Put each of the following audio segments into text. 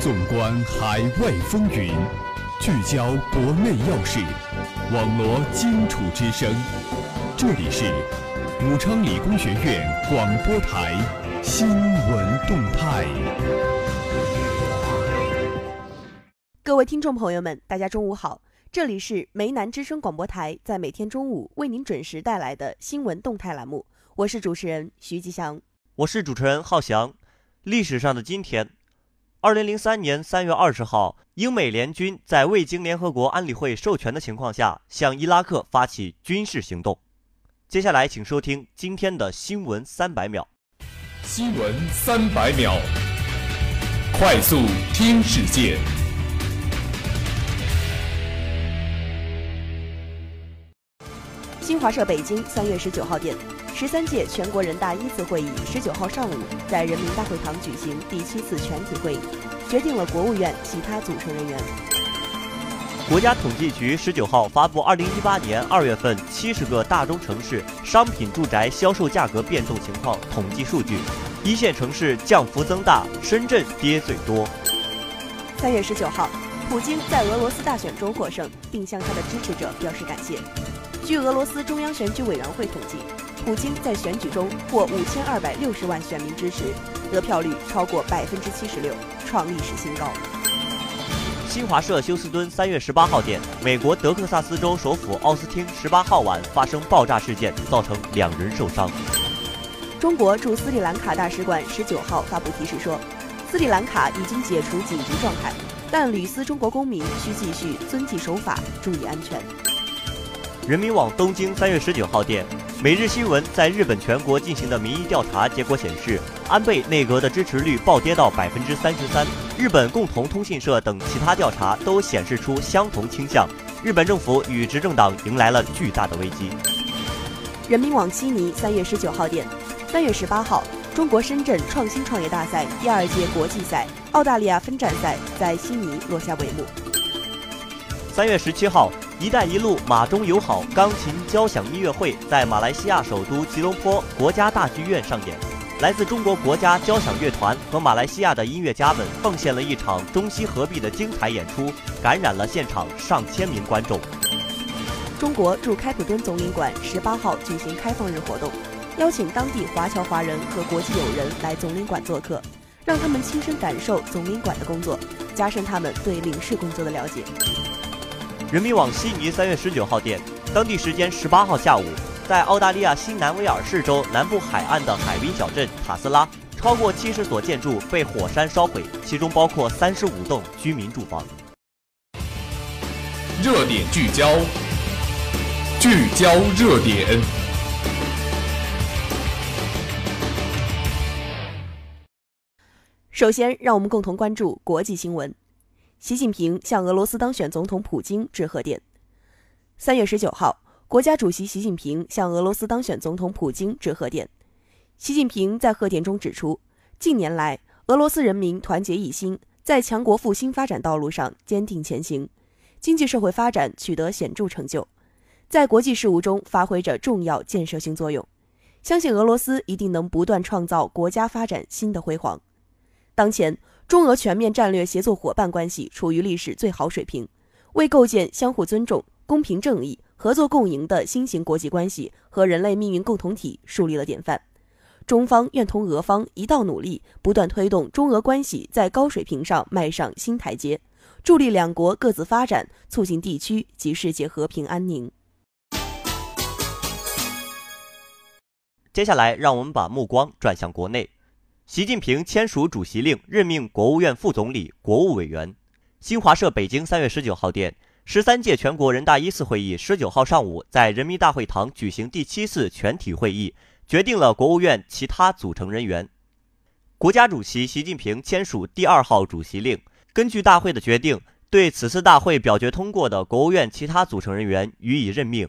纵观海外风云，聚焦国内要事，网罗荆楚之声。这里是武昌理工学院广播台新闻动态。各位听众朋友们，大家中午好，这里是梅南之声广播台，在每天中午为您准时带来的新闻动态栏目，我是主持人徐吉祥，我是主持人浩翔。历史上的今天。二零零三年三月二十号，英美联军在未经联合国安理会授权的情况下，向伊拉克发起军事行动。接下来，请收听今天的新闻三百秒。新闻三百秒，快速听世界。新华社北京三月十九号电。十三届全国人大一次会议十九号上午在人民大会堂举行第七次全体会议，决定了国务院其他组成人员。国家统计局十九号发布二零一八年二月份七十个大中城市商品住宅销售价格变动情况统计数据，一线城市降幅增大，深圳跌最多。三月十九号，普京在俄罗斯大选中获胜，并向他的支持者表示感谢。据俄罗斯中央选举委员会统计。普京在选举中获五千二百六十万选民支持，得票率超过百分之七十六，创历史新高。新华社休斯敦三月十八号电，美国德克萨斯州首府奥斯汀十八号晚发生爆炸事件，造成两人受伤。中国驻斯里兰卡大使馆十九号发布提示说，斯里兰卡已经解除紧急状态，但旅斯中国公民需继续遵纪守法，注意安全。人民网东京三月十九号电。每日新闻在日本全国进行的民意调查结果显示，安倍内阁的支持率暴跌到百分之三十三。日本共同通信社等其他调查都显示出相同倾向。日本政府与执政党迎来了巨大的危机。人民网悉尼三月十九号电，三月十八号，中国深圳创新创业大赛第二届国际赛澳大利亚分站赛在悉尼落下帷幕。三月十七号。“一带一路”马中友好钢琴交响音乐会在马来西亚首都吉隆坡国家大剧院上演，来自中国国家交响乐团和马来西亚的音乐家们奉献了一场中西合璧的精彩演出，感染了现场上千名观众。中国驻开普敦总领馆十八号举行开放日活动，邀请当地华侨华人和国际友人来总领馆做客，让他们亲身感受总领馆的工作，加深他们对领事工作的了解。人民网悉尼三月十九号电，当地时间十八号下午，在澳大利亚新南威尔士州南部海岸的海滨小镇塔斯拉，超过七十所建筑被火山烧毁，其中包括三十五栋居民住房。热点聚焦，聚焦热点。首先，让我们共同关注国际新闻。习近平向俄罗斯当选总统普京致贺电。三月十九号，国家主席习近平向俄罗斯当选总统普京致贺电。习近平在贺电中指出，近年来，俄罗斯人民团结一心，在强国复兴发展道路上坚定前行，经济社会发展取得显著成就，在国际事务中发挥着重要建设性作用。相信俄罗斯一定能不断创造国家发展新的辉煌。当前。中俄全面战略协作伙伴关系处于历史最好水平，为构建相互尊重、公平正义、合作共赢的新型国际关系和人类命运共同体树立了典范。中方愿同俄方一道努力，不断推动中俄关系在高水平上迈上新台阶，助力两国各自发展，促进地区及世界和平安宁。接下来，让我们把目光转向国内。习近平签署主席令，任命国务院副总理、国务委员。新华社北京三月十九号电，十三届全国人大一次会议十九号上午在人民大会堂举行第七次全体会议，决定了国务院其他组成人员。国家主席习近平签署第二号主席令，根据大会的决定，对此次大会表决通过的国务院其他组成人员予以任命。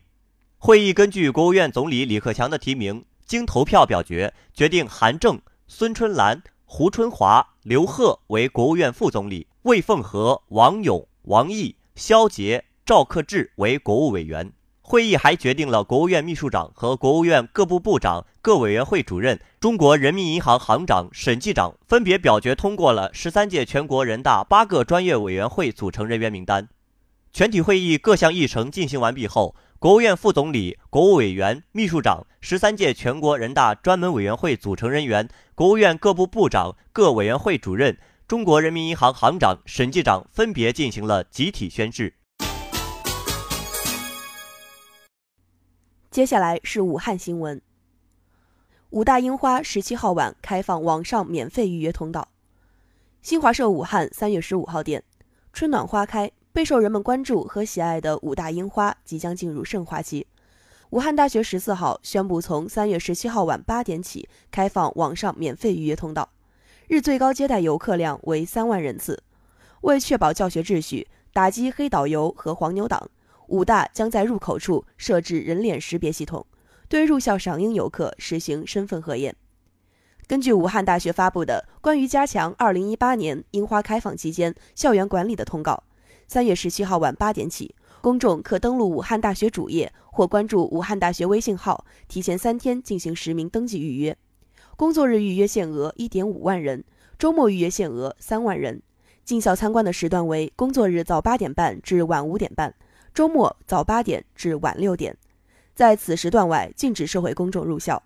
会议根据国务院总理李克强的提名，经投票表决，决定韩正。孙春兰、胡春华、刘鹤为国务院副总理，魏凤和、王勇、王毅、肖捷、赵克志为国务委员。会议还决定了国务院秘书长和国务院各部部长、各委员会主任、中国人民银行行长、审计长分别表决通过了十三届全国人大八个专业委员会组成人员名单。全体会议各项议程进行完毕后，国务院副总理、国务委员、秘书长、十三届全国人大专门委员会组成人员、国务院各部部长、各委员会主任、中国人民银行行长、审计长分别进行了集体宣誓。接下来是武汉新闻。武大樱花十七号晚开放网上免费预约通道。新华社武汉三月十五号电：春暖花开，备受人们关注和喜爱的武大樱花即将进入盛花期。武汉大学十四号宣布，从三月十七号晚八点起开放网上免费预约通道，日最高接待游客量为三万人次。为确保教学秩序，打击黑导游和黄牛党。武大将在入口处设置人脸识别系统，对入校赏樱游客实行身份核验。根据武汉大学发布的关于加强2018年樱花开放期间校园管理的通告，三月十七号晚八点起，公众可登录武汉大学主页或关注武汉大学微信号，提前三天进行实名登记预约。工作日预约限额1.5万人，周末预约限额3万人。进校参观的时段为工作日早八点半至晚五点半。周末早八点至晚六点，在此时段外禁止社会公众入校。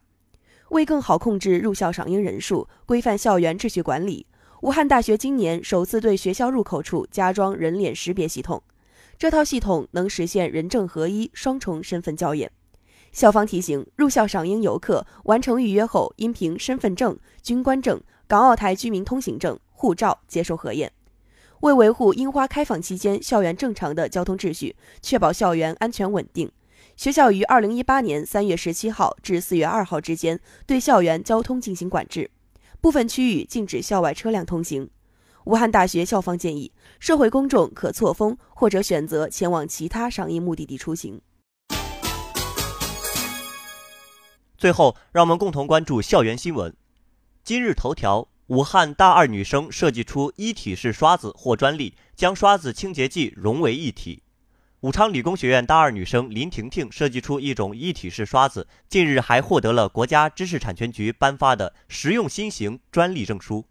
为更好控制入校赏樱人数，规范校园秩序管理，武汉大学今年首次对学校入口处加装人脸识别系统。这套系统能实现人证合一、双重身份校验。校方提醒，入校赏樱游客完成预约后，应凭身份证、军官证、港澳台居民通行证、护照接受核验。为维护樱花开放期间校园正常的交通秩序，确保校园安全稳定，学校于二零一八年三月十七号至四月二号之间对校园交通进行管制，部分区域禁止校外车辆通行。武汉大学校方建议，社会公众可错峰或者选择前往其他商业目的地出行。最后，让我们共同关注校园新闻。今日头条。武汉大二女生设计出一体式刷子获专利，将刷子清洁剂融为一体。武昌理工学院大二女生林婷婷设计出一种一体式刷子，近日还获得了国家知识产权局颁发的实用新型专利证书。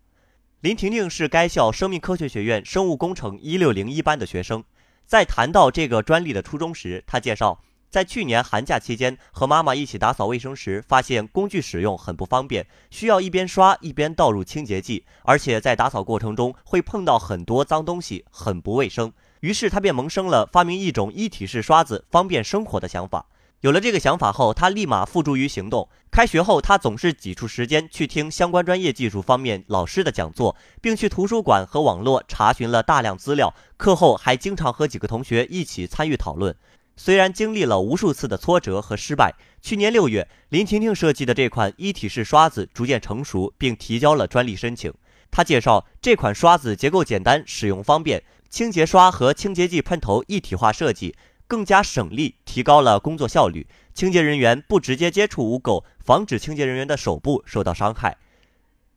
林婷婷是该校生命科学学院生物工程一六零一班的学生，在谈到这个专利的初衷时，她介绍。在去年寒假期间，和妈妈一起打扫卫生时，发现工具使用很不方便，需要一边刷一边倒入清洁剂，而且在打扫过程中会碰到很多脏东西，很不卫生。于是他便萌生了发明一种一体式刷子，方便生活的想法。有了这个想法后，他立马付诸于行动。开学后，他总是挤出时间去听相关专业技术方面老师的讲座，并去图书馆和网络查询了大量资料。课后还经常和几个同学一起参与讨论。虽然经历了无数次的挫折和失败，去年六月，林婷婷设计的这款一体式刷子逐渐成熟，并提交了专利申请。她介绍，这款刷子结构简单，使用方便，清洁刷和清洁剂喷头一体化设计，更加省力，提高了工作效率。清洁人员不直接接触污垢，防止清洁人员的手部受到伤害。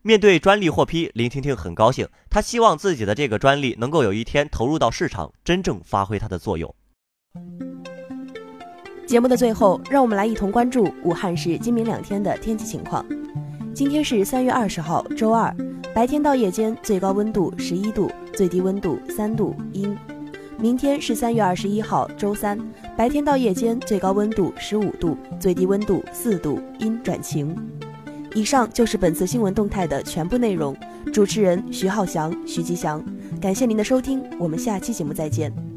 面对专利获批，林婷婷很高兴，她希望自己的这个专利能够有一天投入到市场，真正发挥它的作用。节目的最后，让我们来一同关注武汉市今明两天的天气情况。今天是三月二十号，周二，白天到夜间最高温度十一度，最低温度三度，阴。明天是三月二十一号，周三，白天到夜间最高温度十五度，最低温度四度，阴转晴。以上就是本次新闻动态的全部内容。主持人徐浩翔、徐吉祥，感谢您的收听，我们下期节目再见。